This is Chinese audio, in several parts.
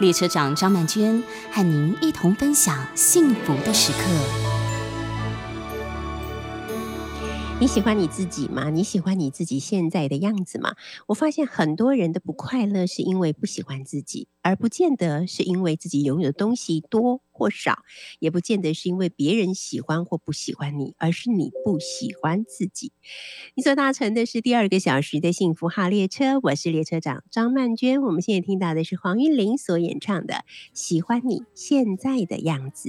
列车长张曼娟和您一同分享幸福的时刻。你喜欢你自己吗？你喜欢你自己现在的样子吗？我发现很多人的不快乐是因为不喜欢自己，而不见得是因为自己拥有的东西多或少，也不见得是因为别人喜欢或不喜欢你，而是你不喜欢自己。你所搭乘的是第二个小时的幸福号列车，我是列车长张曼娟。我们现在听到的是黄韵玲所演唱的《喜欢你现在的样子》。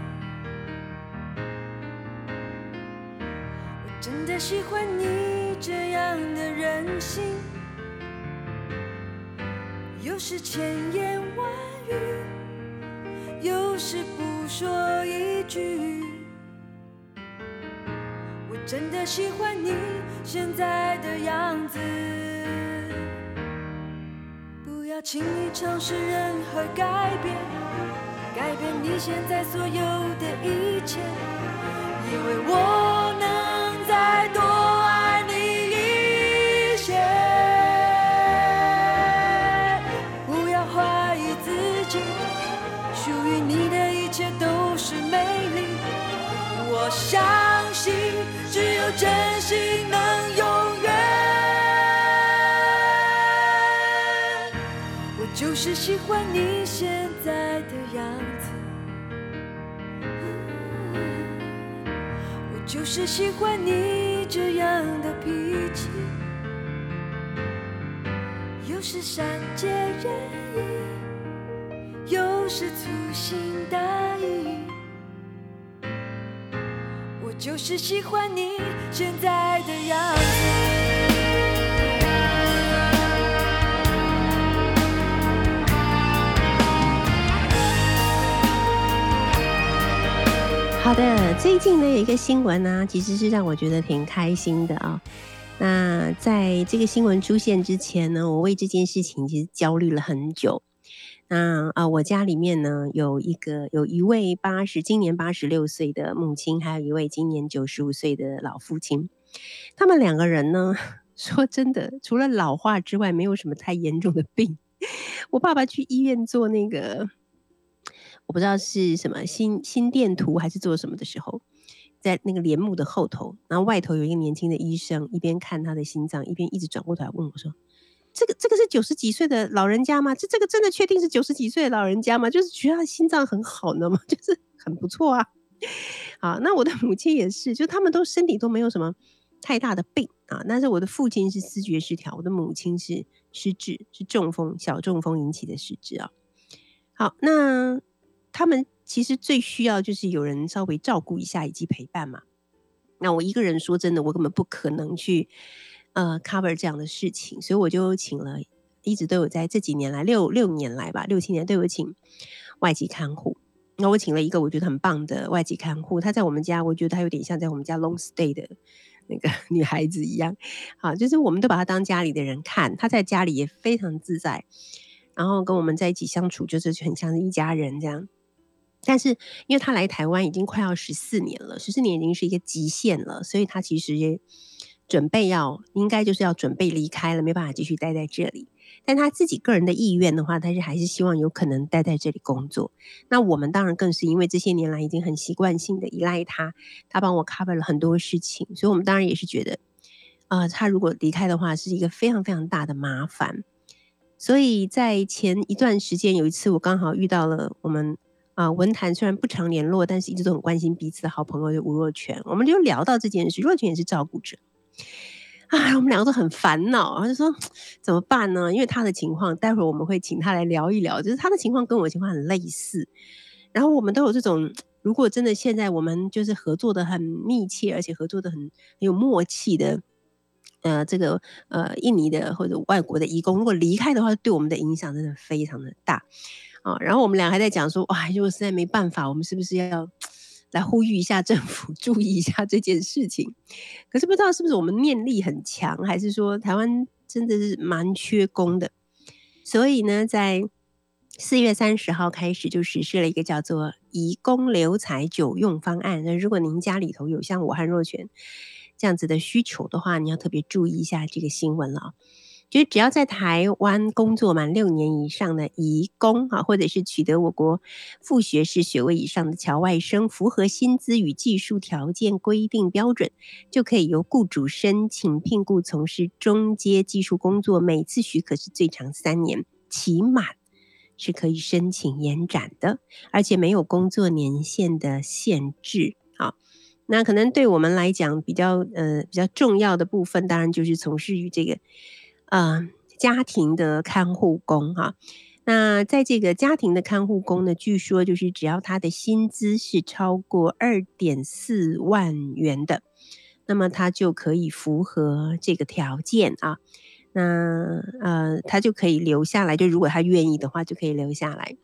真的喜欢你这样的任性，有时千言万语，有时不说一句。我真的喜欢你现在的样子，不要轻易尝试任何改变，改变你现在所有的一切，因为我能。再多爱你一些，不要怀疑自己，属于你的一切都是美丽。我相信，只有真心能永远。我就是喜欢你现在就是喜欢你这样的脾气，又是善解人意，又是粗心大意。我就是喜欢你现在的样子。好的，最近呢有一个新闻呢，其实是让我觉得挺开心的啊。那在这个新闻出现之前呢，我为这件事情其实焦虑了很久。那啊，我家里面呢有一个有一位八十今年八十六岁的母亲，还有一位今年九十五岁的老父亲。他们两个人呢，说真的，除了老化之外，没有什么太严重的病。我爸爸去医院做那个。我不知道是什么心心电图还是做什么的时候，在那个帘幕的后头，然后外头有一个年轻的医生，一边看他的心脏，一边一直转过头来问我说：“这个这个是九十几岁的老人家吗？这这个真的确定是九十几岁的老人家吗？就是觉得他心脏很好呢吗？就是很不错啊。”好，那我的母亲也是，就他们都身体都没有什么太大的病啊。但是我的父亲是思觉失调，我的母亲是失智，是中风，小中风引起的失智啊。好，那。他们其实最需要就是有人稍微照顾一下以及陪伴嘛。那我一个人说真的，我根本不可能去呃 cover 这样的事情，所以我就请了，一直都有在这几年来六六年来吧，六七年都有请外籍看护。那我请了一个我觉得很棒的外籍看护，她在我们家，我觉得她有点像在我们家 long stay 的那个 女孩子一样。好，就是我们都把她当家里的人看，她在家里也非常自在，然后跟我们在一起相处，就是很像是一家人这样。但是，因为他来台湾已经快要十四年了，十四年已经是一个极限了，所以他其实也准备要，应该就是要准备离开了，没办法继续待在这里。但他自己个人的意愿的话，他是还是希望有可能待在这里工作。那我们当然更是因为这些年来已经很习惯性的依赖他，他帮我 cover 了很多事情，所以我们当然也是觉得，啊、他如果离开的话，是一个非常非常大的麻烦。所以在前一段时间，有一次我刚好遇到了我们。啊，文坛虽然不常联络，但是一直都很关心彼此的好朋友就吴若权，我们就聊到这件事，若权也是照顾者。啊，我们两个都很烦恼，然后就说怎么办呢？因为他的情况，待会儿我们会请他来聊一聊，就是他的情况跟我情况很类似。然后我们都有这种，如果真的现在我们就是合作的很密切，而且合作的很很有默契的，呃，这个呃印尼的或者外国的义工，如果离开的话，对我们的影响真的非常的大啊。然后我们俩还在讲说，哇，如果实在没办法，我们是不是要？来呼吁一下政府 注意一下这件事情，可是不知道是不是我们念力很强，还是说台湾真的是蛮缺工的，所以呢，在四月三十号开始就实施了一个叫做“移工留才久用方案”。那如果您家里头有像我和若权这样子的需求的话，你要特别注意一下这个新闻了。就是只要在台湾工作满六年以上的移工啊，或者是取得我国副学士学位以上的侨外生，符合薪资与技术条件规定标准，就可以由雇主申请聘雇从事中阶技术工作，每次许可是最长三年，期满是可以申请延展的，而且没有工作年限的限制。好，那可能对我们来讲比较呃比较重要的部分，当然就是从事于这个。呃，家庭的看护工哈，那在这个家庭的看护工呢，据说就是只要他的薪资是超过二点四万元的，那么他就可以符合这个条件啊。那呃，他就可以留下来，就如果他愿意的话，就可以留下来。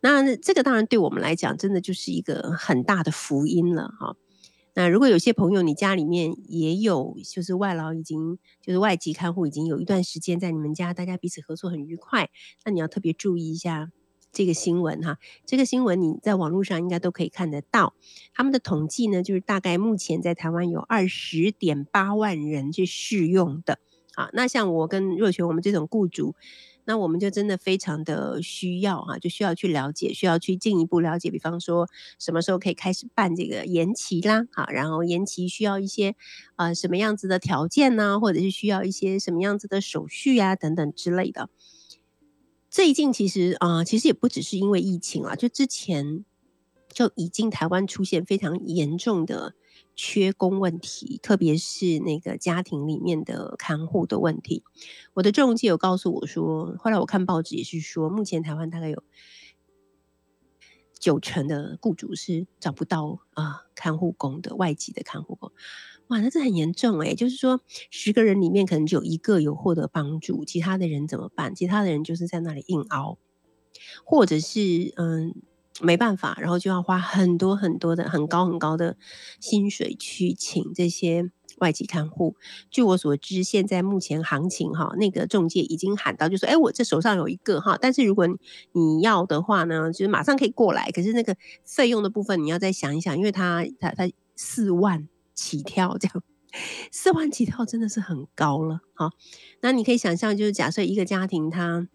那这个当然对我们来讲，真的就是一个很大的福音了哈。那如果有些朋友，你家里面也有，就是外劳已经，就是外籍看护已经有一段时间在你们家，大家彼此合作很愉快，那你要特别注意一下这个新闻哈。这个新闻你在网络上应该都可以看得到。他们的统计呢，就是大概目前在台湾有二十点八万人去适用的。啊，那像我跟若权，我们这种雇主。那我们就真的非常的需要哈，就需要去了解，需要去进一步了解，比方说什么时候可以开始办这个延期啦，好，然后延期需要一些呃什么样子的条件呢，或者是需要一些什么样子的手续啊等等之类的。最近其实啊、其实也不只是因为疫情啊，就之前就已经台湾出现非常严重的。缺工问题，特别是那个家庭里面的看护的问题。我的仲介有告诉我说，后来我看报纸也是说，目前台湾大概有九成的雇主是找不到啊、看护工的外籍的看护工。哇，那这很严重诶，就是说十个人里面可能只有一个有获得帮助，其他的人怎么办？其他的人就是在那里硬熬，或者是嗯。没办法，然后就要花很多很多的很高很高的薪水去请这些外籍看护。据我所知，现在目前行情哈，那个中介已经喊到，就说，哎，我这手上有一个哈，但是如果你要的话呢，就是马上可以过来。可是那个费用的部分你要再想一想，因为他他他四万起跳，这样四万起跳真的是很高了哈。那你可以想象，就是假设一个家庭他。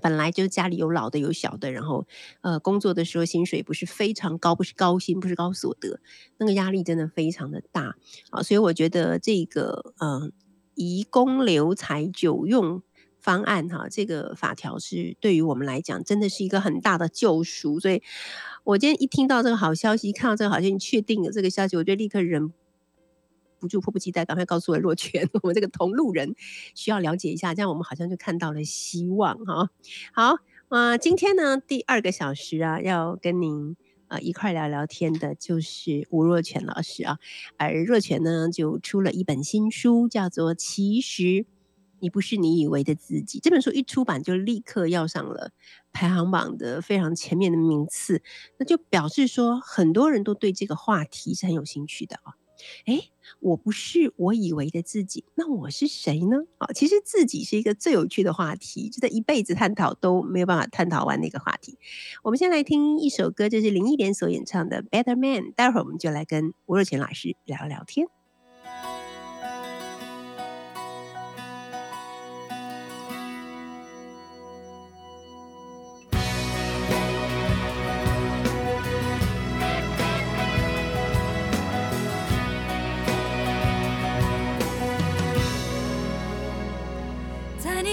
本来就家里有老的有小的，然后呃工作的时候薪水不是非常高，不是高薪，不是高所得，那个压力真的非常的大啊，所以我觉得这个呃移工留才久用方案哈，这个法条是对于我们来讲真的是一个很大的救赎，所以我今天一听到这个好消息，看到这个好像确定了这个消息，我就立刻忍。不住，迫不及待，赶快告诉我若泉，我们这个同路人需要了解一下，这样我们好像就看到了希望哈。好，呃，今天呢第二个小时啊，要跟您呃一块聊聊天的，就是吴若泉老师啊。而若泉呢，就出了一本新书，叫做《其实你不是你以为的自己》。这本书一出版，就立刻要上了排行榜的非常前面的名次，那就表示说，很多人都对这个话题是很有兴趣的啊。哎，我不是我以为的自己，那我是谁呢？啊，其实自己是一个最有趣的话题，就在一辈子探讨都没有办法探讨完的一个话题。我们先来听一首歌，这是林忆莲所演唱的《Better Man》，待会儿我们就来跟吴若权老师聊聊天。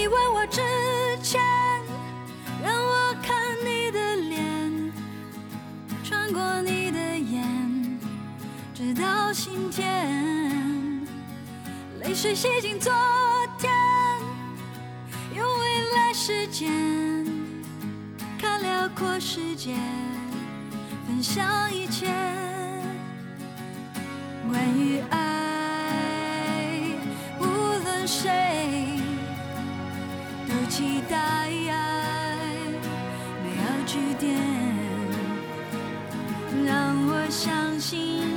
吻我之前，让我看你的脸，穿过你的眼，直到心田。泪水洗净昨天，用未来时间，看辽阔世界，分享一切关于爱。待美好句点，让我相信。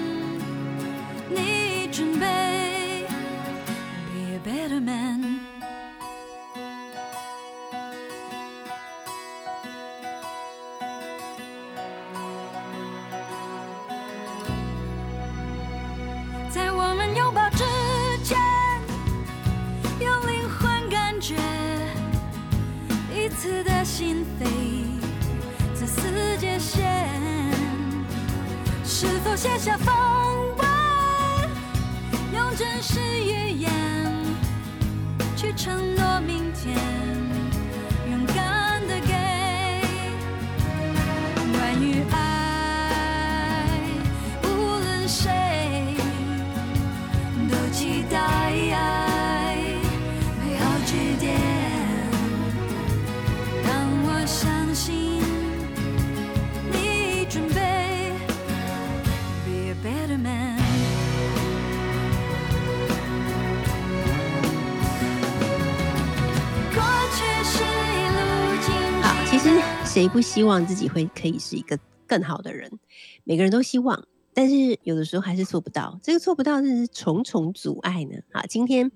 谁不希望自己会可以是一个更好的人？每个人都希望，但是有的时候还是做不到。这个做不到是重重阻碍呢。好，今天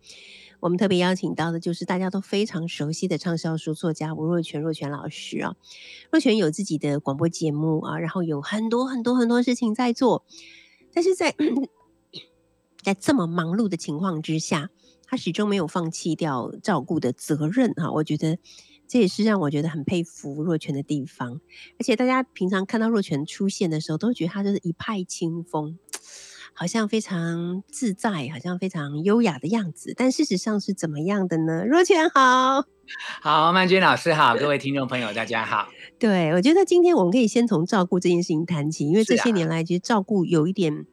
我们特别邀请到的就是大家都非常熟悉的畅销书作家吴若泉，若泉老师啊。若泉有自己的广播节目啊，然后有很多很多很多事情在做，但是在在这么忙碌的情况之下，他始终没有放弃掉照顾的责任哈，我觉得这也是让我觉得很佩服若泉的地方。而且大家平常看到若泉出现的时候，都会觉得他就是一派清风，好像非常自在，好像非常优雅的样子。但事实上是怎么样的呢？若泉好，好，曼君老师好，各位听众朋友大家好。对，我觉得今天我们可以先从照顾这件事情谈起，因为这些年来其实照顾有一点。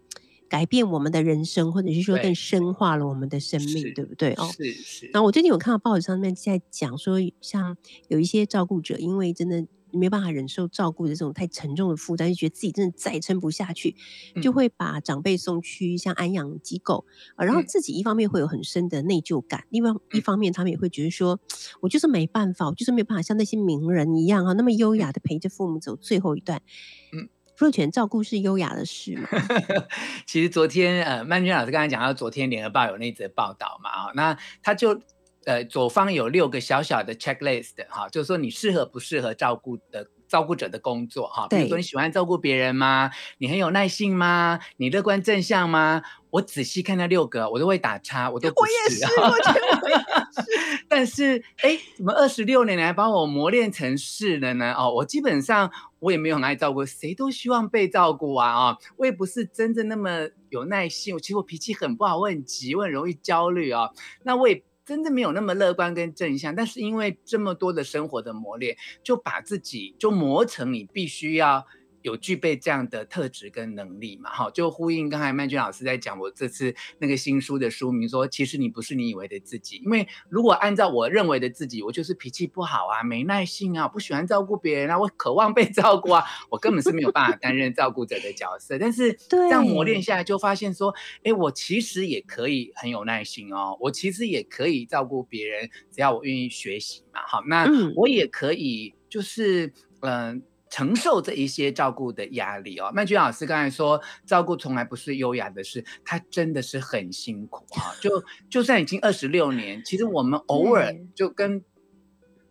改变我们的人生，或者是说更深化了我们的生命，对不对？哦，是是。然后我最近有看到报纸上面在讲说，像有一些照顾者，因为真的没办法忍受照顾的这种太沉重的负担，就觉得自己真的再撑不下去，就会把长辈送去像安养机构，嗯，然后自己一方面会有很深的内疚感，另外一方面他们也会觉得说，我就是没办法，我就是没有办法像那些名人一样啊，那么优雅的陪着父母走最后一段，嗯。若权照顾是优雅的事吗？其实昨天呃，曼君老师刚才讲到，昨天联合报有那则报道嘛，啊那他就呃左方有六个小小的 checklist 哈，就是说你适合不适合照顾的照顾者的工作哈，比如说你喜欢照顾别人吗？你很有耐性吗？你乐观正向吗？我仔细看那六个，我都会打叉，我都。我也是，我觉得我也是。但是，哎，怎么二十六年来把我磨练成是了呢？哦，我基本上我也没有很爱照顾，谁都希望被照顾啊！啊、哦，我也不是真正那么有耐心，其实我脾气很不好，我很急，我很容易焦虑啊、哦。那我也真的没有那么乐观跟正向，但是因为这么多的生活的磨练，就把自己就磨成你必须要。有具备这样的特质跟能力嘛？哈，就呼应刚才曼君老师在讲我这次那个新书的书名说，其实你不是你以为的自己。因为如果按照我认为的自己，我就是脾气不好啊，没耐性啊，不喜欢照顾别人啊，我渴望被照顾啊，我根本是没有办法担任照顾者的角色。但是这样磨练下来，就发现说，哎，我其实也可以很有耐心哦，我其实也可以照顾别人，只要我愿意学习嘛。好，那我也可以就是嗯。呃承受这一些照顾的压力哦，曼君老师刚才说，照顾从来不是优雅的事，他真的是很辛苦啊。就就算已经二十六年，其实我们偶尔就跟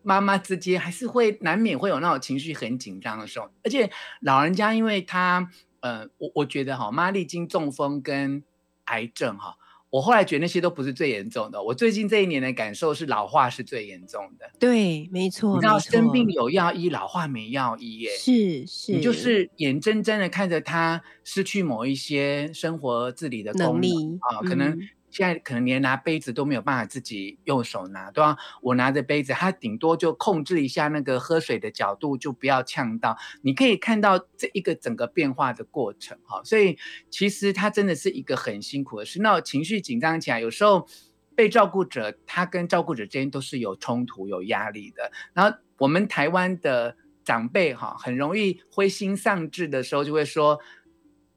妈妈之间还是会难免会有那种情绪很紧张的时候，而且老人家因为他，呃，我我觉得哈，妈历经中风跟癌症哈。我后来觉得那些都不是最严重的。我最近这一年的感受是老化是最严重的。对，没错。你知道生病有药医，老化没药医耶。是是。你就是眼睁睁的看着他失去某一些生活自理的功能力啊，可能现在可能连拿杯子都没有办法自己用手拿，对吧我拿着杯子，他顶多就控制一下那个喝水的角度，就不要呛到。你可以看到这一个整个变化的过程哈，所以其实他真的是一个很辛苦的事。那情绪紧张起来，有时候被照顾者他跟照顾者之间都是有冲突、有压力的。然后我们台湾的长辈哈，很容易灰心丧志的时候，就会说。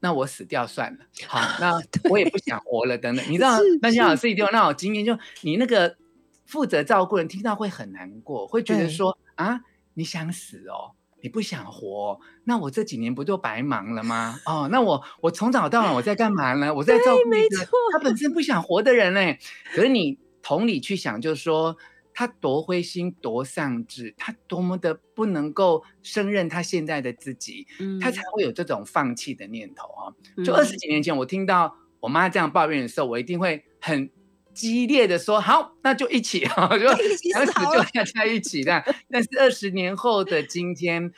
那我死掉算了，好，那我也不想活了，等等。你知道，那些老师一定有那种经验，就你那个负责照顾人听到会很难过，会觉得说啊，你想死哦，你不想活，那我这几年不就白忙了吗？哦，那我我从早到晚我在干嘛呢？我在照顾一个他本身不想活的人嘞。可是你同理去想，就是说。他多灰心，多丧志，他多么的不能够胜任他现在的自己，嗯、他才会有这种放弃的念头啊！就二十几年前，我听到我妈这样抱怨的时候，我一定会很激烈的说：“好，那就一起啊，就想死就大家一起的。”但是二十年后的今天，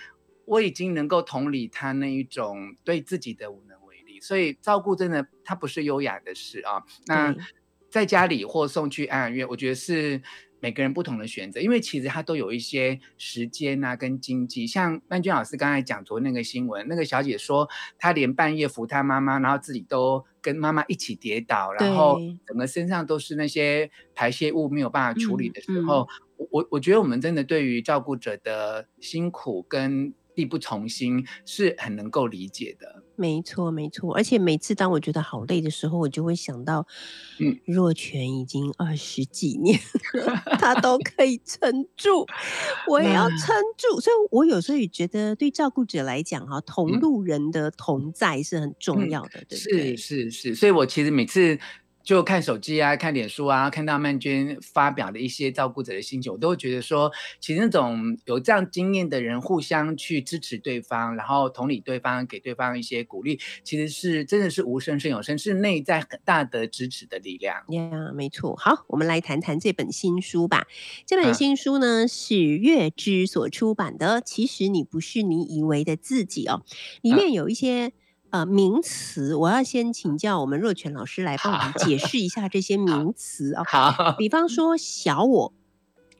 我已经能够同理他那一种对自己的无能为力，所以照顾真的他不是优雅的事啊。那在家里或送去安养院，我觉得是。每个人不同的选择，因为其实他都有一些时间啊，跟经济。像曼娟老师刚才讲昨天那个新闻，那个小姐说，她连半夜扶她妈妈，然后自己都跟妈妈一起跌倒，然后整个身上都是那些排泄物没有办法处理的时候，嗯嗯、我我觉得我们真的对于照顾者的辛苦跟力不从心是很能够理解的。没错，没错。而且每次当我觉得好累的时候，我就会想到，嗯，若泉已经二十几年了，他都可以撑住，我也要撑住。所以，我有时候也觉得，对照顾者来讲，哈，同路人的同在是很重要的，嗯、对不对？是是是。所以我其实每次。就看手机啊，看脸书啊，看到曼娟发表的一些照顾者的心情，我都会觉得说，其实那种有这样经验的人，互相去支持对方，然后同理对方，给对方一些鼓励，其实是真的是无声胜有声，是内在很大的支持的力量。呀，没错。好，我们来谈谈这本新书吧。这本新书呢、啊、是月之所出版的，其实你不是你以为的自己哦，里面有一些。呃，名词，我要先请教我们若泉老师来帮我们解释一下这些名词啊。好，比方说小我、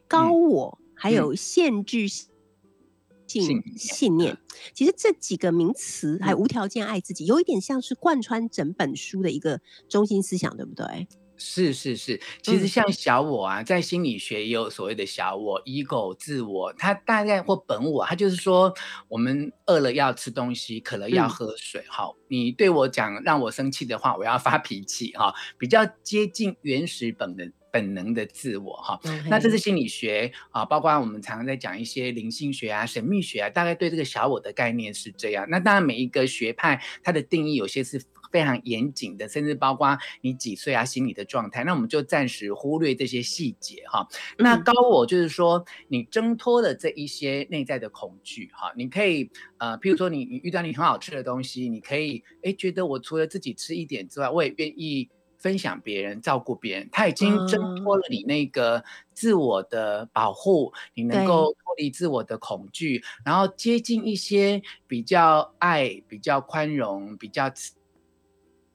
高我，嗯、还有限制性信念，嗯、其实这几个名词还有无条件爱自己，有一点像是贯穿整本书的一个中心思想，对不对？是是是，其实像小我啊，在心理学也有所谓的小我、ego、自我，它大概或本我，它就是说，我们饿了要吃东西，渴了要喝水。好，你对我讲让我生气的话，我要发脾气。哈，比较接近原始本能本能的自我。哈，那这是心理学啊，包括我们常常在讲一些灵性学啊、神秘学啊，大概对这个小我的概念是这样。那当然每一个学派它的定义有些是。非常严谨的，甚至包括你几岁啊，心理的状态，那我们就暂时忽略这些细节哈。那高我就是说，你挣脱了这一些内在的恐惧哈，你可以呃，譬如说你你遇到你很好吃的东西，你可以哎觉得我除了自己吃一点之外，我也愿意分享别人，照顾别人。他已经挣脱了你那个自我的保护，你能够脱离自我的恐惧，然后接近一些比较爱、比较宽容、比较。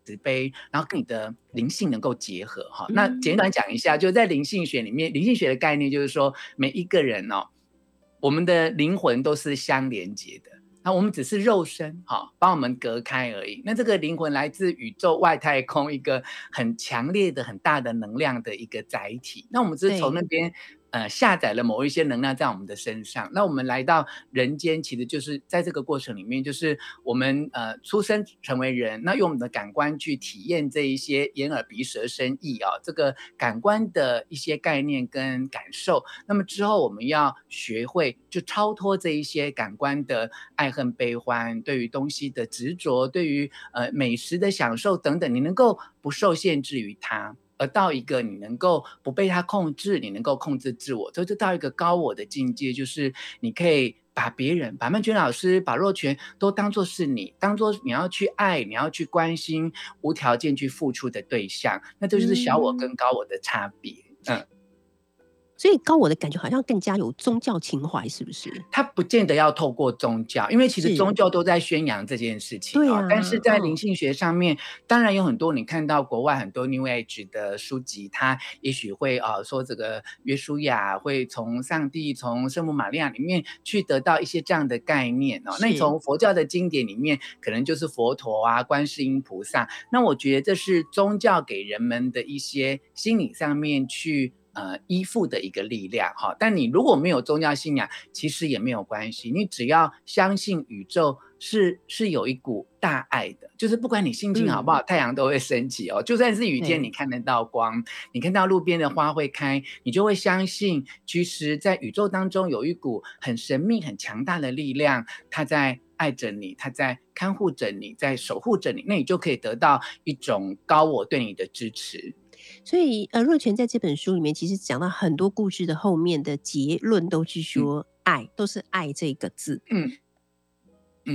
慈悲，然后跟你的灵性能够结合哈。那简短讲一下，就在灵性学里面，灵性学的概念就是说，每一个人哦，我们的灵魂都是相连接的，那我们只是肉身哈，帮我们隔开而已。那这个灵魂来自宇宙外太空一个很强烈的、很大的能量的一个载体。那我们只是从那边。呃，下载了某一些能量在我们的身上，那我们来到人间，其实就是在这个过程里面，就是我们呃出生成为人，那用我们的感官去体验这一些眼耳鼻舌身意啊，这个感官的一些概念跟感受。那么之后我们要学会就超脱这一些感官的爱恨悲欢，对于东西的执着，对于呃美食的享受等等，你能够不受限制于它。而到一个你能够不被他控制，你能够控制自我，所以就到一个高我的境界，就是你可以把别人、把曼娟老师、把若泉都当作是你，当作你要去爱、你要去关心、无条件去付出的对象。那这就是小我跟高我的差别。嗯。所以高我的感觉好像更加有宗教情怀，是不是？他不见得要透过宗教，因为其实宗教都在宣扬这件事情。对啊。但是在灵性学上面，哦、当然有很多你看到国外很多 New Age 的书籍，他也许会啊、呃、说这个约书亚会从上帝、从圣母玛利亚里面去得到一些这样的概念哦。那你从佛教的经典里面，可能就是佛陀啊、观世音菩萨。那我觉得这是宗教给人们的一些心理上面去。呃，依附的一个力量哈，但你如果没有宗教信仰，其实也没有关系。你只要相信宇宙是是有一股大爱的，就是不管你心情好不好，嗯、太阳都会升起哦。就算是雨天，你看得到光，嗯、你看到路边的花会开，你就会相信，其实，在宇宙当中有一股很神秘、很强大的力量，它在爱着你，它在看护着你，在守护着你，那你就可以得到一种高我对你的支持。所以，呃，若泉在这本书里面，其实讲到很多故事的后面的结论都是说，爱、嗯、都是爱这个字，嗯，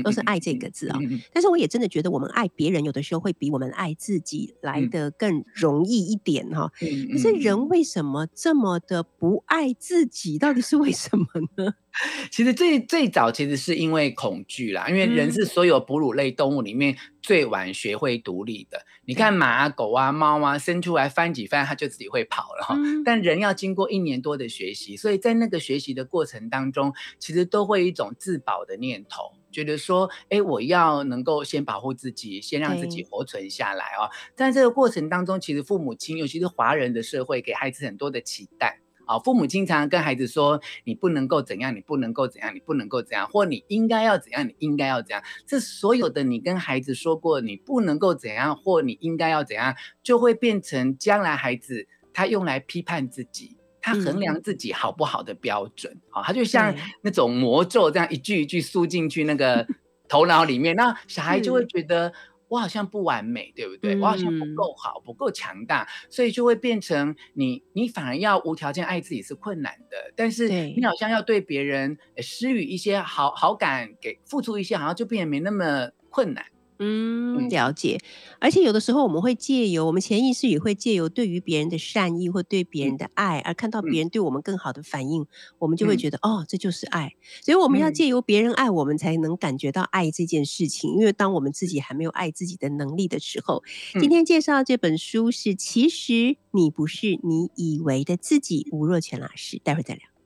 都是爱这个字啊、但是，我也真的觉得，我们爱别人，有的时候会比我们爱自己来得更容易一点哈、可是，人为什么这么的不爱自己？到底是为什么呢？其实最最早其实是因为恐惧啦，因为人是所有哺乳类动物里面最晚学会独立的。嗯、你看马啊、狗啊、猫啊，生出来翻几翻，它就自己会跑了哈。嗯、但人要经过一年多的学习，所以在那个学习的过程当中，其实都会有一种自保的念头，觉得说，哎，我要能够先保护自己，先让自己活存下来哦。在这个过程当中，其实父母亲，尤其是华人的社会，给孩子很多的期待。啊，父母经常跟孩子说：“你不能够怎样，你不能够怎样，你不能够怎样，或你应该要怎样，你应该要怎样。”这所有的你跟孩子说过你不能够怎样，或你应该要怎样，就会变成将来孩子他用来批判自己，他衡量自己好不好的标准。好、嗯，他就像那种魔咒这样一句一句输进去那个 头脑里面，那小孩就会觉得。我好像不完美，对不对？嗯、我好像不够好，不够强大，所以就会变成你，你反而要无条件爱自己是困难的，但是你好像要对别人施予一些好好感，给付出一些，好像就变得没那么困难。嗯，了解。而且有的时候我们会借由我们潜意识也会借由对于别人的善意或对别人的爱，而看到别人对我们更好的反应，我们就会觉得哦，这就是爱。所以我们要借由别人爱我们，才能感觉到爱这件事情。因为当我们自己还没有爱自己的能力的时候，今天介绍这本书是《其实你不是你以为的自己》，吴若权老师，待会再聊。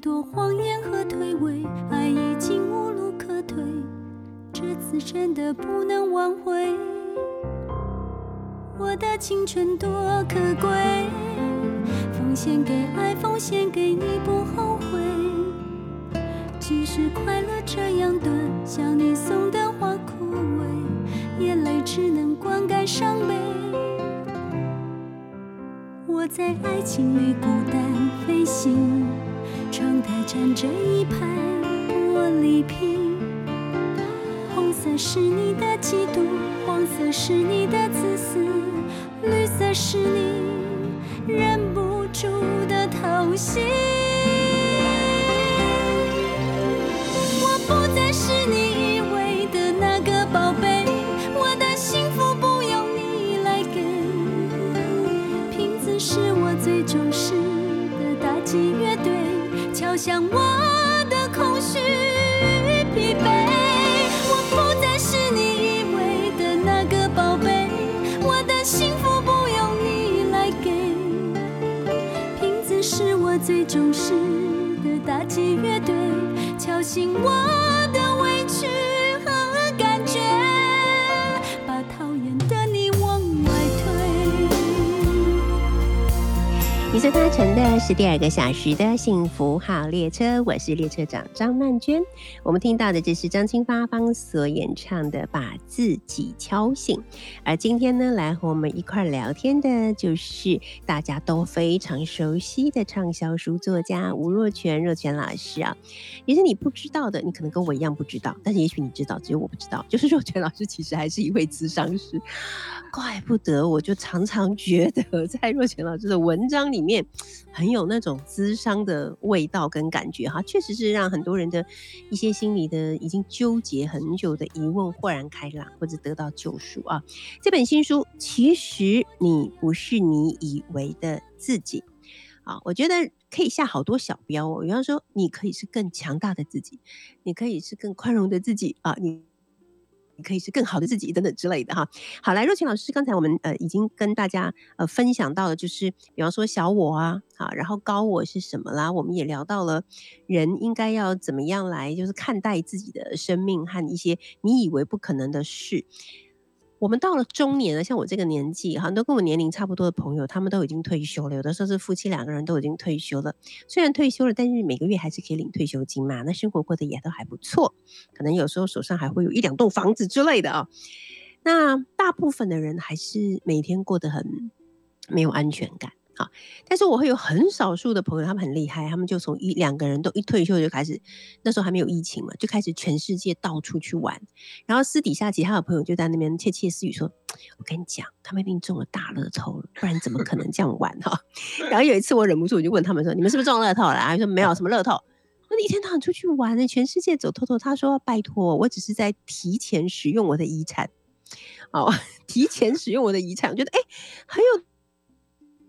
多谎言和推诿，爱已经无路可退，这次真的不能挽回。我的青春多可贵，奉献给爱，奉献给你，不后悔。即使快乐这样短，像你送的花枯萎，眼泪只能灌溉伤悲。我在爱情里孤单飞行。窗台站着一排玻璃瓶，红色是你的嫉妒，黄色是你的自私。绿色是你忍不住的偷袭，像我的空虚与疲惫，我不再是你依偎的那个宝贝。我的幸福不用你来给，瓶子是我最忠实的打击乐队，敲醒我。你。所搭乘的是第二个小时的幸福号列车，我是列车长张曼娟。我们听到的这是张清发方所演唱的《把自己敲醒》，而今天呢，来和我们一块聊天的就是大家都非常熟悉的畅销书作家吴若权，若泉老师啊。也是你不知道的，你可能跟我一样不知道，但是也许你知道，只有我不知道，就是若泉老师其实还是一位咨商师，怪不得我就常常觉得在若泉老师的文章里面。面很有那种咨商的味道跟感觉哈，确实是让很多人的一些心里的已经纠结很久的疑问豁然开朗，或者得到救赎啊。这本新书其实你不是你以为的自己啊，我觉得可以下好多小标哦，比方说你可以是更强大的自己，你可以是更宽容的自己啊，你。可以是更好的自己等等之类的哈。好，来若晴老师，刚才我们呃已经跟大家呃分享到了，就是比方说小我啊，好，然后高我是什么啦？我们也聊到了人应该要怎么样来，就是看待自己的生命和一些你以为不可能的事。我们到了中年了，像我这个年纪，很多跟我年龄差不多的朋友，他们都已经退休了。有的时候是夫妻两个人都已经退休了，虽然退休了，但是每个月还是可以领退休金嘛，那生活过得也都还不错。可能有时候手上还会有一两栋房子之类的啊。那大部分的人还是每天过得很没有安全感。好，但是我会有很少数的朋友，他们很厉害，他们就从一两个人都一退休就开始，那时候还没有疫情嘛，就开始全世界到处去玩，然后私底下其他的朋友就在那边窃窃私语说：“我跟你讲，他们一定中了大乐透了，不然怎么可能这样玩哈？” 然后有一次我忍不住我就问他们说：“你们是不是中乐透了？”他说：“没有什么乐透，那一天到晚出去玩呢，全世界走透透。”他说：“拜托，我只是在提前使用我的遗产，哦，提前使用我的遗产，我觉得哎很有。”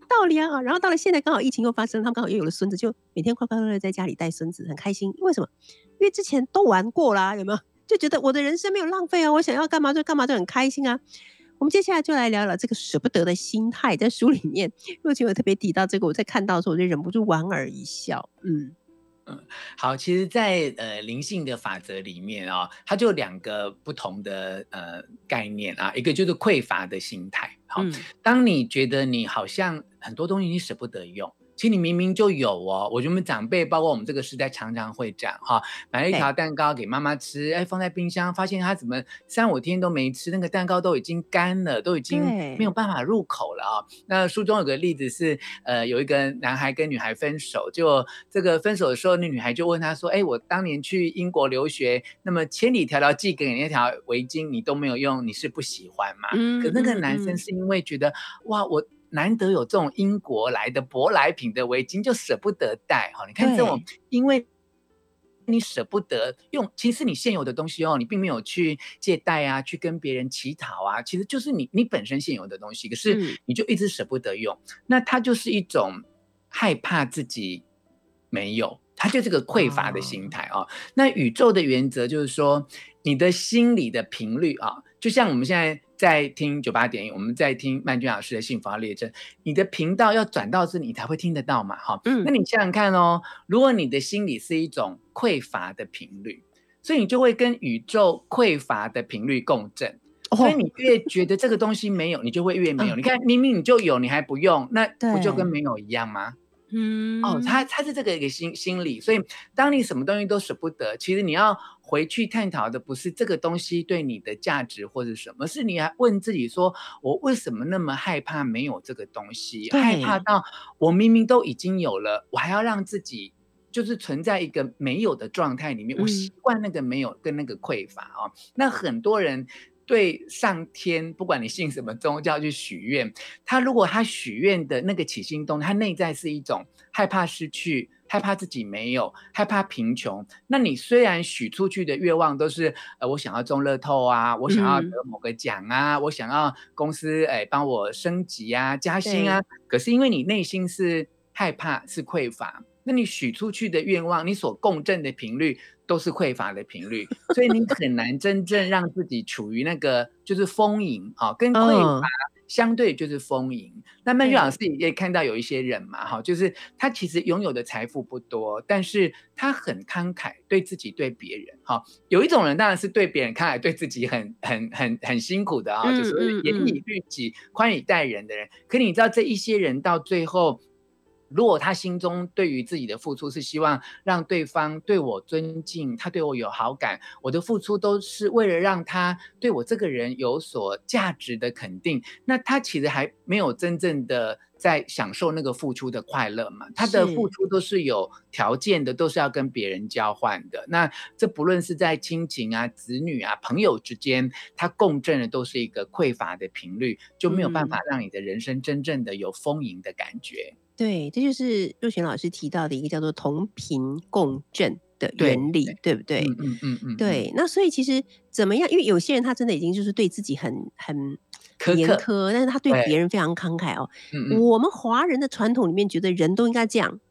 道理啊，然后到了现在刚好疫情又发生，他们刚好又有了孙子，就每天快快乐乐在家里带孙子，很开心。为什么？因为之前都玩过啦，有没有？就觉得我的人生没有浪费啊，我想要干嘛就干嘛，就很开心啊。我们接下来就来聊聊这个舍不得的心态，在书里面，若晴有特别提到这个，我在看到的时候我就忍不住莞尔一笑。嗯嗯，好，其实在，在呃灵性的法则里面啊、哦，它就两个不同的呃概念啊，一个就是匮乏的心态。好，当你觉得你好像很多东西你舍不得用。其实你明明就有哦，我觉得我们长辈，包括我们这个时代，常常会这样哈，买了一条蛋糕给妈妈吃，哎，放在冰箱，发现她怎么三五天都没吃，那个蛋糕都已经干了，都已经没有办法入口了啊。那书中有个例子是，呃，有一个男孩跟女孩分手，就这个分手的时候，那女孩就问他说，哎，我当年去英国留学，那么千里迢迢寄给你那条围巾，你都没有用，你是不喜欢吗？嗯，可那个男生是因为觉得，哇，我。难得有这种英国来的舶来品的围巾，就舍不得戴哈。你看这种，因为你舍不得用，其实你现有的东西哦，你并没有去借贷啊，去跟别人乞讨啊，其实就是你你本身现有的东西，可是你就一直舍不得用，嗯、那它就是一种害怕自己没有，它就是个匮乏的心态啊、哦。那宇宙的原则就是说，你的心理的频率啊，就像我们现在。在听九八点一，我们在听曼娟老师的幸福号列车。你的频道要转到这里，你才会听得到嘛？哈，嗯，那你想想看哦，如果你的心里是一种匮乏的频率，所以你就会跟宇宙匮乏的频率共振。哦，所以你越觉得这个东西没有，你就会越没有。嗯，你看，明明你就有，你还不用，那不就跟没有一样吗？嗯，哦，他他是这个一个心心理，所以当你什么东西都舍不得，其实你要回去探讨的不是这个东西对你的价值或者什么，是你还问自己说，我为什么那么害怕没有这个东西，害怕到我明明都已经有了，我还要让自己就是存在一个没有的状态里面，我习惯那个没有跟那个匮乏啊，那很多人。对上天，不管你信什么宗教去许愿，他如果他许愿的那个起心动念，他内在是一种害怕失去，害怕自己没有，害怕贫穷。那你虽然许出去的愿望都是，呃，我想要中乐透啊，我想要得某个奖啊，嗯、我想要公司哎帮我升级啊、加薪啊，可是因为你内心是害怕、是匮乏，那你许出去的愿望，你所共振的频率。都是匮乏的频率，所以你很难真正让自己处于那个就是丰盈啊，跟匮乏相对就是丰盈。Oh. 那曼玉老师也看到有一些人嘛，哈，就是他其实拥有的财富不多，但是他很慷慨，对自己对别人，哈。有一种人当然是对别人慷慨，对自己很很很很辛苦的啊，就是严以律己、宽以待人的人。可你知道这一些人到最后。如果他心中对于自己的付出是希望让对方对我尊敬，他对我有好感，我的付出都是为了让他对我这个人有所价值的肯定，那他其实还没有真正的在享受那个付出的快乐嘛？他的付出都是有条件的，都是要跟别人交换的。那这不论是在亲情啊、子女啊、朋友之间，他共振的都是一个匮乏的频率，就没有办法让你的人生真正的有丰盈的感觉。嗯对，这就是若璇老师提到的一个叫做同频共振的原理，对，对不对？嗯嗯嗯，嗯对。那所以其实怎么样？因为有些人他真的已经就是对自己很很严苛，苛但是他对别人非常慷慨哦。嗯嗯，我们华人的传统里面觉得人都应该这样。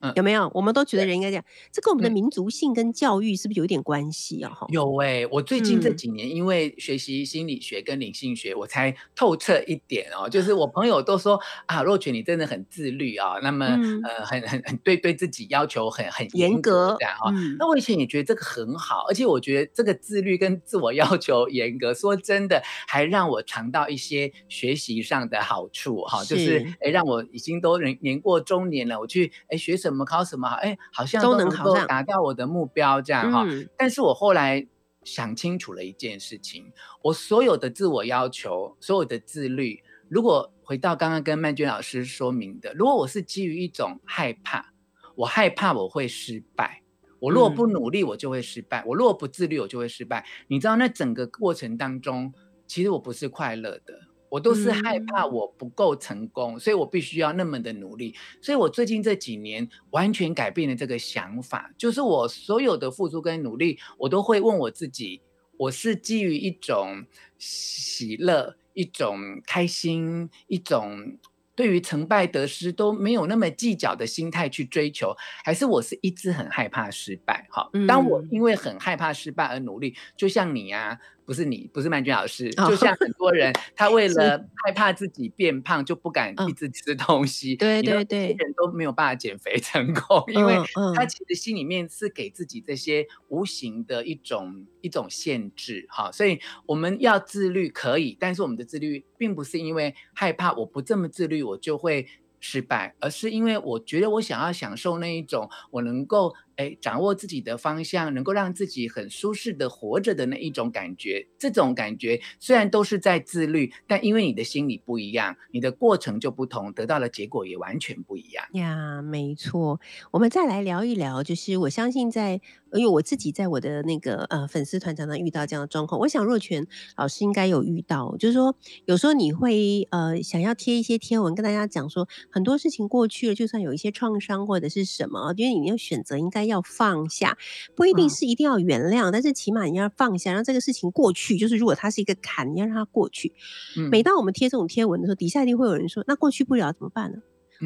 嗯、有没有？我们都觉得人应该这样，这跟我们的民族性跟教育是不是有点关系啊？哈、嗯，有哎、欸，我最近这几年因为学习心理学跟灵性学，嗯、我才透彻一点哦。就是我朋友都说啊，若泉你真的很自律啊、哦，那么、嗯、呃，很很很对对自己要求很很严格这样哈、哦。嗯、那我以前也觉得这个很好，而且我觉得这个自律跟自我要求严格，说真的，还让我尝到一些学习上的好处哈、哦。就是哎，让我已经都年年过中年了，我去哎学什么考什么好，哎，好像都能够达到我的目标这样哈。嗯、但是我后来想清楚了一件事情，我所有的自我要求，所有的自律，如果回到刚刚跟曼娟老师说明的，如果我是基于一种害怕，我害怕我会失败，我如果不努力，我就会失败；嗯、我如果不自律，我就会失败。你知道，那整个过程当中，其实我不是快乐的。我都是害怕我不够成功，嗯、所以我必须要那么的努力。所以我最近这几年完全改变了这个想法，就是我所有的付出跟努力，我都会问我自己：我是基于一种喜乐、一种开心、一种对于成败得失都没有那么计较的心态去追求，还是我是一直很害怕失败？哈，当我因为很害怕失败而努力，就像你啊。不是你，不是曼君老师，就像很多人，他为了害怕自己变胖，就不敢一直吃东西。对对对，人都没有办法减肥成功，因为他其实心里面是给自己这些无形的一种一种限制。哈，所以我们要自律可以，但是我们的自律并不是因为害怕我不这么自律，我就会失败，而是因为我觉得我想要享受那一种我能够。哎，掌握自己的方向，能够让自己很舒适的活着的那一种感觉，这种感觉虽然都是在自律，但因为你的心理不一样，你的过程就不同，得到的结果也完全不一样。呀，没错。我们再来聊一聊，就是我相信在，因为我自己在我的那个呃粉丝团常常遇到这样的状况，我想若泉老师应该有遇到，就是说有时候你会呃想要贴一些贴文跟大家讲说，很多事情过去了，就算有一些创伤或者是什么，因为你要选择应该。要放下，不一定是一定要原谅，嗯、但是起码你要放下，让这个事情过去。就是如果它是一个坎，你要让它过去。嗯、每当我们贴这种贴文的时候，底下一定会有人说：“那过去不了怎么办呢？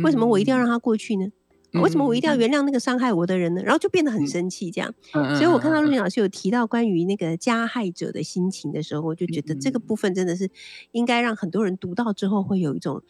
为什么我一定要让它过去呢？嗯、为什么我一定要原谅那个伤害我的人呢？”然后就变得很生气，这样。嗯、所以我看到若权老师有提到关于那个加害者的心情的时候，我就觉得这个部分真的是应该让很多人读到之后会有一种。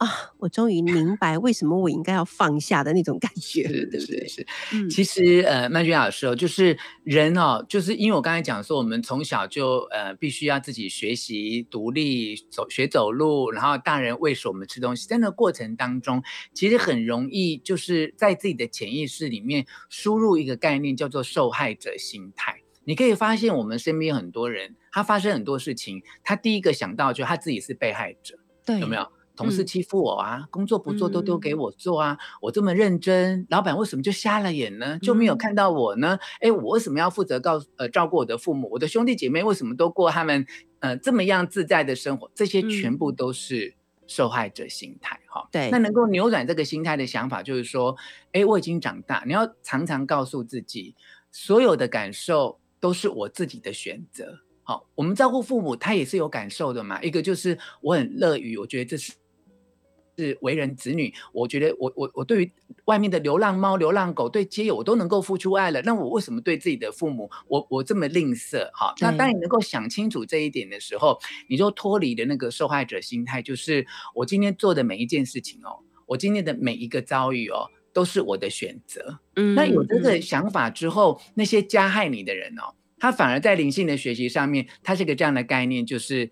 啊，我终于明白为什么我应该要放下的那种感觉，对不对？是，嗯，其实呃，曼君老师哦，就是人哦，就是因为我刚才讲说，我们从小就呃必须要自己学习独立走学走路，然后大人喂食我们吃东西，在那个过程当中，其实很容易就是在自己的潜意识里面输入一个概念，叫做受害者心态。你可以发现，我们身边很多人，他发生很多事情，他第一个想到就是他自己是被害者，对，有没有？同事欺负我啊，嗯、工作不做都丢给我做啊，嗯、我这么认真，老板为什么就瞎了眼呢？就没有看到我呢？哎、嗯，我为什么要负责告呃照顾我的父母？我的兄弟姐妹为什么都过他们呃这么样自在的生活？这些全部都是受害者心态哈。对、嗯，那能够扭转这个心态的想法，就是说，哎，我已经长大，你要常常告诉自己，所有的感受都是我自己的选择。好，我们照顾父母，他也是有感受的嘛。一个就是我很乐于，我觉得这是。是为人子女，我觉得我我我对于外面的流浪猫、流浪狗，对街友我都能够付出爱了。那我为什么对自己的父母，我我这么吝啬？哈，那当你能够想清楚这一点的时候，你就脱离了那个受害者心态。就是我今天做的每一件事情哦，我今天的每一个遭遇哦，都是我的选择。嗯，那有这个想法之后，那些加害你的人哦，他反而在灵性的学习上面，他是个这样的概念，就是。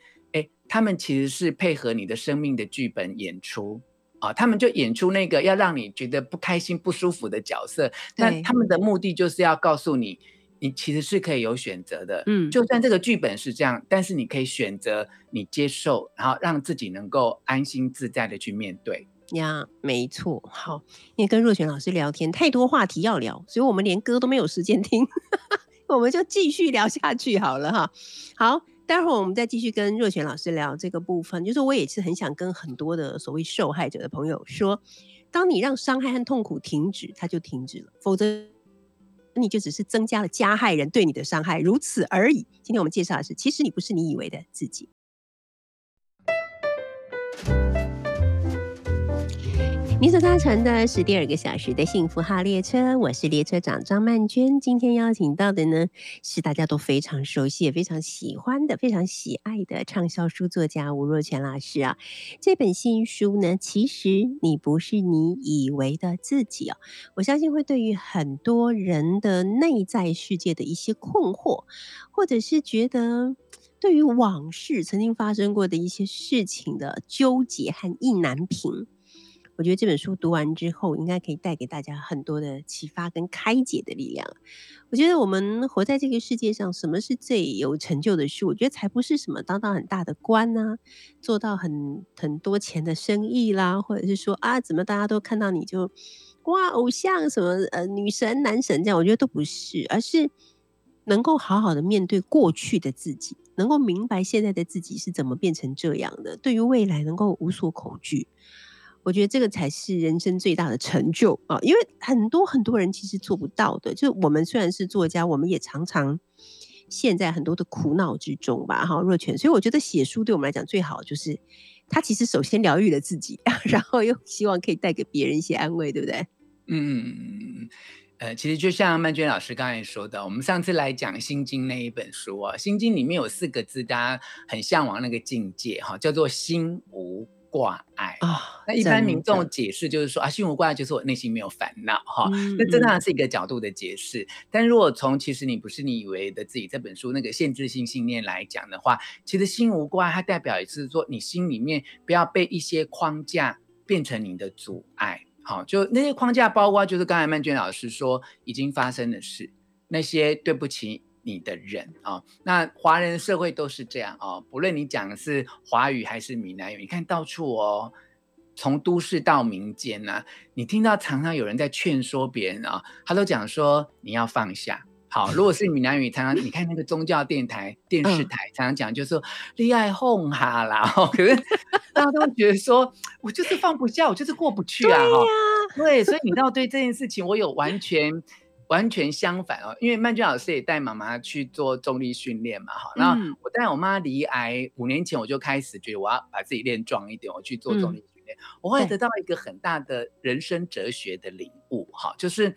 他们其实是配合你的生命的剧本演出，啊，他们就演出那个要让你觉得不开心、不舒服的角色。那他们的目的就是要告诉你，你其实是可以有选择的。嗯，就算这个剧本是这样，但是你可以选择你接受，然后让自己能够安心自在的去面对。呀，没错。好，因为跟若璇老师聊天，太多话题要聊，所以我们连歌都没有时间听，我们就继续聊下去好了哈。好。待会儿我们再继续跟若璇老师聊这个部分，就是我也是很想跟很多的所谓受害者的朋友说，当你让伤害和痛苦停止，它就停止了，否则你就只是增加了加害人对你的伤害，如此而已。今天我们介绍的是，其实你不是你以为的自己。你所搭乘的是第二个小时的幸福号列车，我是列车长张曼娟。今天邀请到的呢，是大家都非常熟悉也非常喜欢的、非常喜爱的畅销书作家吴若权老师啊。这本新书呢，其实你不是你以为的自己哦。我相信会对于很多人的内在世界的一些困惑，或者是觉得对于往事曾经发生过的一些事情的纠结和意难平。我觉得这本书读完之后，应该可以带给大家很多的启发跟开解的力量。我觉得我们活在这个世界上，什么是最有成就的事？我觉得才不是什么当到很大的官啊，做到很很多钱的生意啦，或者是说啊，怎么大家都看到你就哇偶像什么呃女神男神这样，我觉得都不是，而是能够好好的面对过去的自己，能够明白现在的自己是怎么变成这样的，对于未来能够无所恐惧。我觉得这个才是人生最大的成就啊！因为很多很多人其实做不到的。就我们虽然是作家，我们也常常陷在很多的苦恼之中吧。哈，若权，所以我觉得写书对我们来讲最好就是，他其实首先疗愈了自己，然后又希望可以带给别人一些安慰，对不对？嗯嗯嗯呃，其实就像曼娟老师刚才说的，我们上次来讲《心经》那一本书啊，《心经》里面有四个字，大家很向往那个境界哈，叫做心无挂碍啊，哦、那一般民众解释就是说啊，心无挂碍就是我内心没有烦恼哈。嗯、那这当然是一个角度的解释。嗯、但如果从其实你不是你以为的自己这本书那个限制性信念来讲的话，其实心无挂碍它代表也是说你心里面不要被一些框架变成你的阻碍。好，就那些框架包括就是刚才曼娟老师说已经发生的事，那些对不起。你的人啊、哦，那华人社会都是这样哦，不论你讲的是华语还是闽南语，你看到处哦，从都市到民间呐、啊，你听到常常有人在劝说别人啊、哦，他都讲说你要放下。好，如果是闽南语，常常你看那个宗教电台、电视台，常常讲就是说恋爱哄哈啦，可是大家都觉得说我就是放不下，我就是过不去啊，对对，所以你知道对这件事情，我有完全。完全相反哦，因为曼娟老师也带妈妈去做重力训练嘛，哈、嗯，然后我带我妈离癌五年前，我就开始觉得我要把自己练壮一点，我去做重力训练，嗯、我会得到一个很大的人生哲学的领悟，哈，就是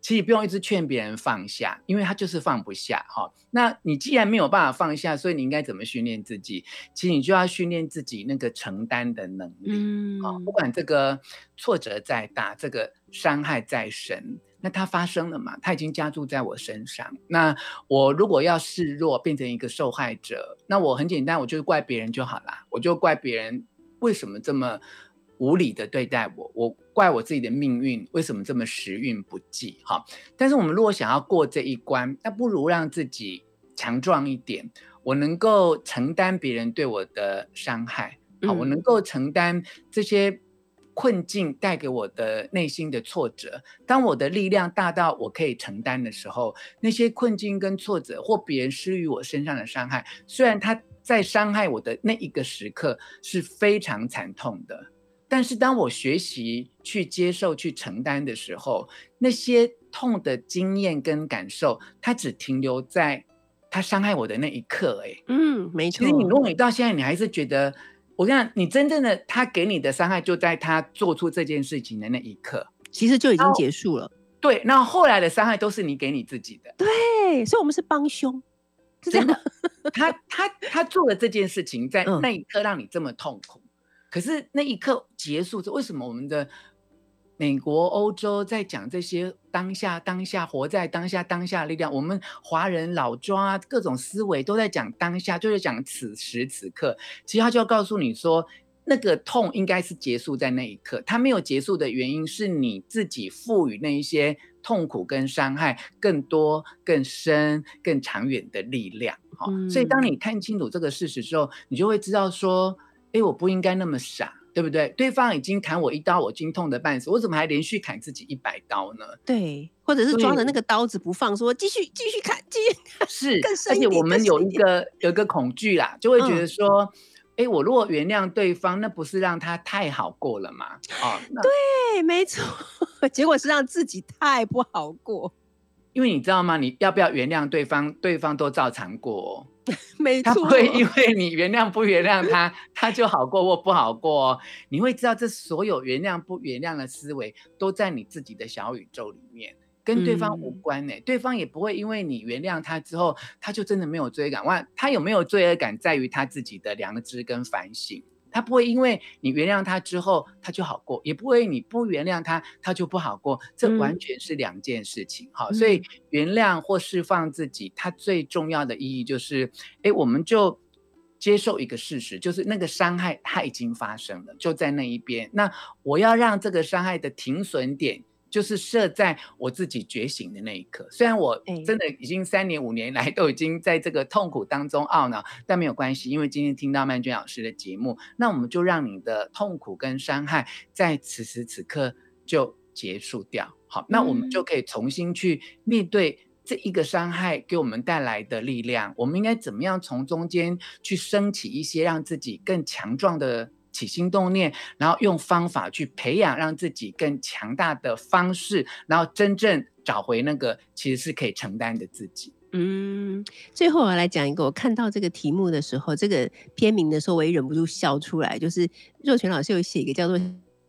其实不用一直劝别人放下，因为他就是放不下，哈，那你既然没有办法放下，所以你应该怎么训练自己？其实你就要训练自己那个承担的能力，嗯，不管这个挫折再大，这个伤害再深。那它发生了嘛？它已经加注在我身上。那我如果要示弱，变成一个受害者，那我很简单，我就怪别人就好啦。我就怪别人为什么这么无理的对待我，我怪我自己的命运为什么这么时运不济。哈，但是我们如果想要过这一关，那不如让自己强壮一点。我能够承担别人对我的伤害，好，我能够承担这些。困境带给我的内心的挫折，当我的力量大到我可以承担的时候，那些困境跟挫折或别人施于我身上的伤害，虽然他在伤害我的那一个时刻是非常惨痛的，但是当我学习去接受、去承担的时候，那些痛的经验跟感受，它只停留在他伤害我的那一刻。哎，嗯，没错。其实你如果你到现在你还是觉得。我跟你讲，你真正的他给你的伤害，就在他做出这件事情的那一刻，其实就已经结束了。对，那后来的伤害都是你给你自己的。对，所以我们是帮凶，是这样的。他他他做了这件事情，在那一刻让你这么痛苦，嗯、可是那一刻结束，是为什么我们的？美国、欧洲在讲这些当下、当下活在当下、当下力量。我们华人老庄啊，各种思维都在讲当下，就是讲此时此刻。其实他就要告诉你说，那个痛应该是结束在那一刻，它没有结束的原因是你自己赋予那一些痛苦跟伤害更多、更深、更长远的力量。哈、嗯，所以当你看清楚这个事实之后，你就会知道说，哎，我不应该那么傻，对不对？对方已经砍我一刀，我已经痛的半死，我怎么还连续砍自己一百刀呢？对，或者是抓着那个刀子不放，说继续继续砍，继续砍。是，而且我们有一个有一个恐惧啦，就会觉得说。嗯哎，我如果原谅对方，那不是让他太好过了吗？哦，对，没错，结果是让自己太不好过。因为你知道吗？你要不要原谅对方，对方都照常过哦。没错，他不会因为你原谅不原谅他，他就好过或不好过哦。你会知道，这所有原谅不原谅的思维，都在你自己的小宇宙里面。跟对方无关呢、欸，嗯、对方也不会因为你原谅他之后，他就真的没有罪恶感。哇，他有没有罪恶感，在于他自己的良知跟反省。他不会因为你原谅他之后，他就好过，也不会你不原谅他，他就不好过。这完全是两件事情。好、嗯，所以原谅或释放自己，它最重要的意义就是，哎，我们就接受一个事实，就是那个伤害它已经发生了，就在那一边。那我要让这个伤害的停损点。就是设在我自己觉醒的那一刻，虽然我真的已经三年五年来都已经在这个痛苦当中懊恼，但没有关系，因为今天听到曼娟老师的节目，那我们就让你的痛苦跟伤害在此时此刻就结束掉。好，那我们就可以重新去面对这一个伤害给我们带来的力量，我们应该怎么样从中间去升起一些让自己更强壮的。起心动念，然后用方法去培养让自己更强大的方式，然后真正找回那个其实是可以承担的自己。嗯，最后我要来讲一个，我看到这个题目的时候，这个片名的时候，我也忍不住笑出来。就是若泉老师有写一个叫做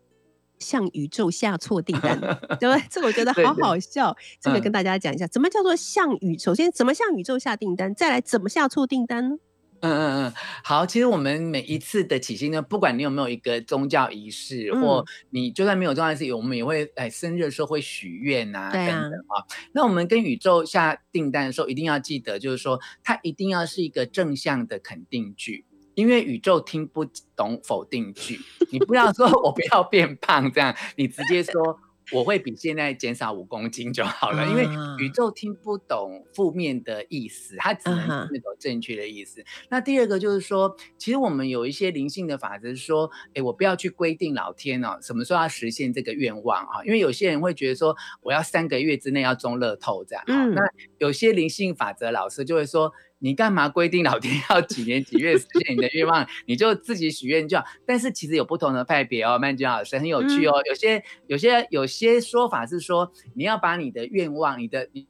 “向宇宙下错订单”，对不对？这个我觉得好好笑。这个跟大家讲一下，嗯、怎么叫做向宇？首先，怎么向宇宙下订单？再来，怎么下错订单呢？嗯嗯嗯，好，其实我们每一次的起心呢，不管你有没有一个宗教仪式，嗯、或你就算没有宗教仪式，我们也会哎生日的时候会许愿啊，等等啊。那我们跟宇宙下订单的时候，一定要记得，就是说它一定要是一个正向的肯定句，因为宇宙听不懂否定句。你不要说 我不要变胖这样，你直接说。我会比现在减少五公斤就好了，因为宇宙听不懂负面的意思，它只能听得懂正确的意思。那第二个就是说，其实我们有一些灵性的法则，是说，哎，我不要去规定老天哦，什么时候要实现这个愿望啊？因为有些人会觉得说，我要三个月之内要中乐透这样。嗯。那有些灵性法则老师就会说。你干嘛规定老天要几年几月实现你的愿望？你就自己许愿就好。但是其实有不同的派别哦，曼娟老师很有趣哦。嗯、有些有些有些说法是说，你要把你的愿望，你的你你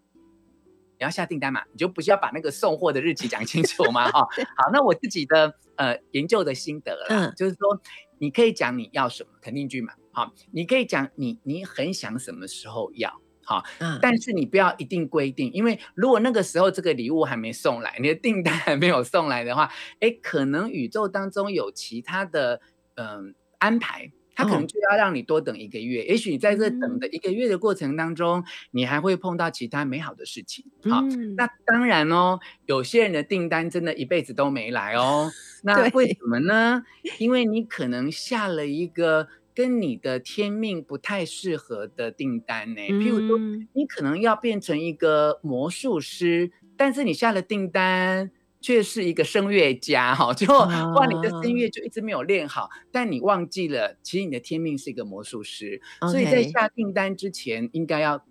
要下订单嘛，你就不需要把那个送货的日期讲清楚嘛。哈，好，那我自己的呃研究的心得就是说你可以讲你要什么肯定句嘛。好，你可以讲你你很想什么时候要。好，但是你不要一定规定，因为如果那个时候这个礼物还没送来，你的订单还没有送来的话，哎，可能宇宙当中有其他的嗯、呃、安排，他可能就要让你多等一个月。哦、也许你在这等的一个月的过程当中，嗯、你还会碰到其他美好的事情。好，嗯、那当然哦，有些人的订单真的一辈子都没来哦。那为什么呢？因为你可能下了一个。跟你的天命不太适合的订单呢，譬如说，你可能要变成一个魔术师，但是你下了订单却是一个声乐家，哈，就哇，你的声乐就一直没有练好，但你忘记了，其实你的天命是一个魔术师，所以在下订单之前，应该要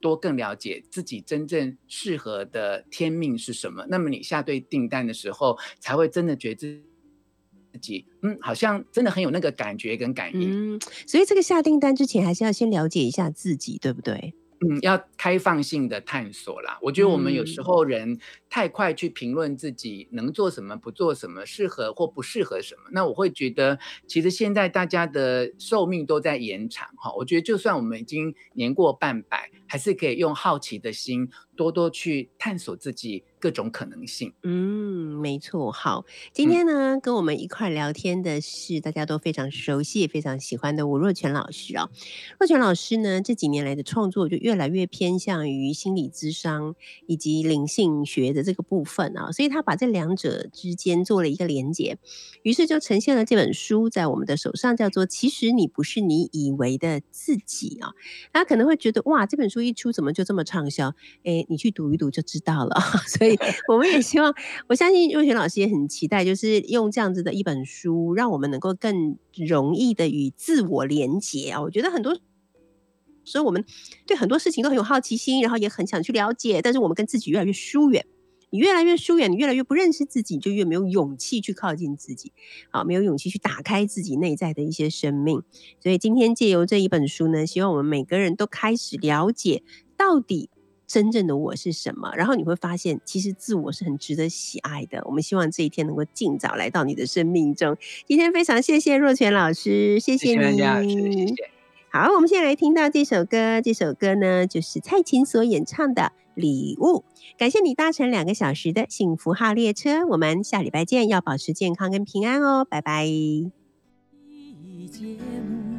多更了解自己真正适合的天命是什么，那么你下对订单的时候，才会真的觉得。自己嗯，好像真的很有那个感觉跟感应，嗯，所以这个下订单之前，还是要先了解一下自己，对不对？嗯，要开放性的探索啦。我觉得我们有时候人太快去评论自己能做什么、不做什么、适合或不适合什么。那我会觉得，其实现在大家的寿命都在延长哈。我觉得就算我们已经年过半百，还是可以用好奇的心，多多去探索自己。各种可能性。嗯，没错。好，今天呢，嗯、跟我们一块聊天的是大家都非常熟悉也非常喜欢的吴若权老师啊。若权老师呢，这几年来的创作就越来越偏向于心理咨商以及灵性学的这个部分啊，所以他把这两者之间做了一个连接，于是就呈现了这本书在我们的手上，叫做《其实你不是你以为的自己》啊。大家可能会觉得哇，这本书一出怎么就这么畅销？哎，你去读一读就知道了。所以我们也希望，我相信若权老师也很期待，就是用这样子的一本书，让我们能够更容易的与自我连结啊。我觉得很多所以我们对很多事情都很有好奇心，然后也很想去了解，但是我们跟自己越来越疏远。你越来越疏远，你越来越不认识自己，就越没有勇气去靠近自己，好，没有勇气去打开自己内在的一些生命。所以今天借由这一本书呢，希望我们每个人都开始了解到底真正的我是什么。然后你会发现，其实自我是很值得喜爱的。我们希望这一天能够尽早来到你的生命中。今天非常谢谢若泉老师，谢谢你。谢谢。好，我们现在来听到这首歌，这首歌呢就是蔡琴所演唱的。礼物，感谢你搭乘两个小时的幸福号列车，我们下礼拜见，要保持健康跟平安哦，拜拜。节目，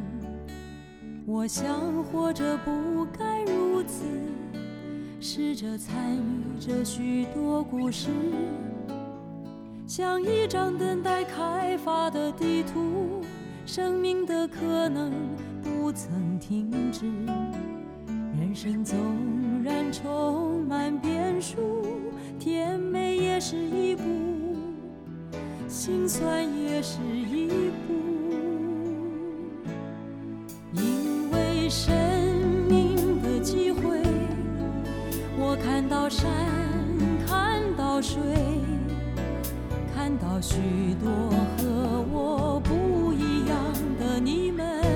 我想活着不该如此，试着参与着许多故事，像一张等待开发的地图，生命的可能不曾停止。人生纵然充满变数，甜美也是一步，心酸也是一步。因为生命的机会，我看到山看到水看到许多和我不一样的你们。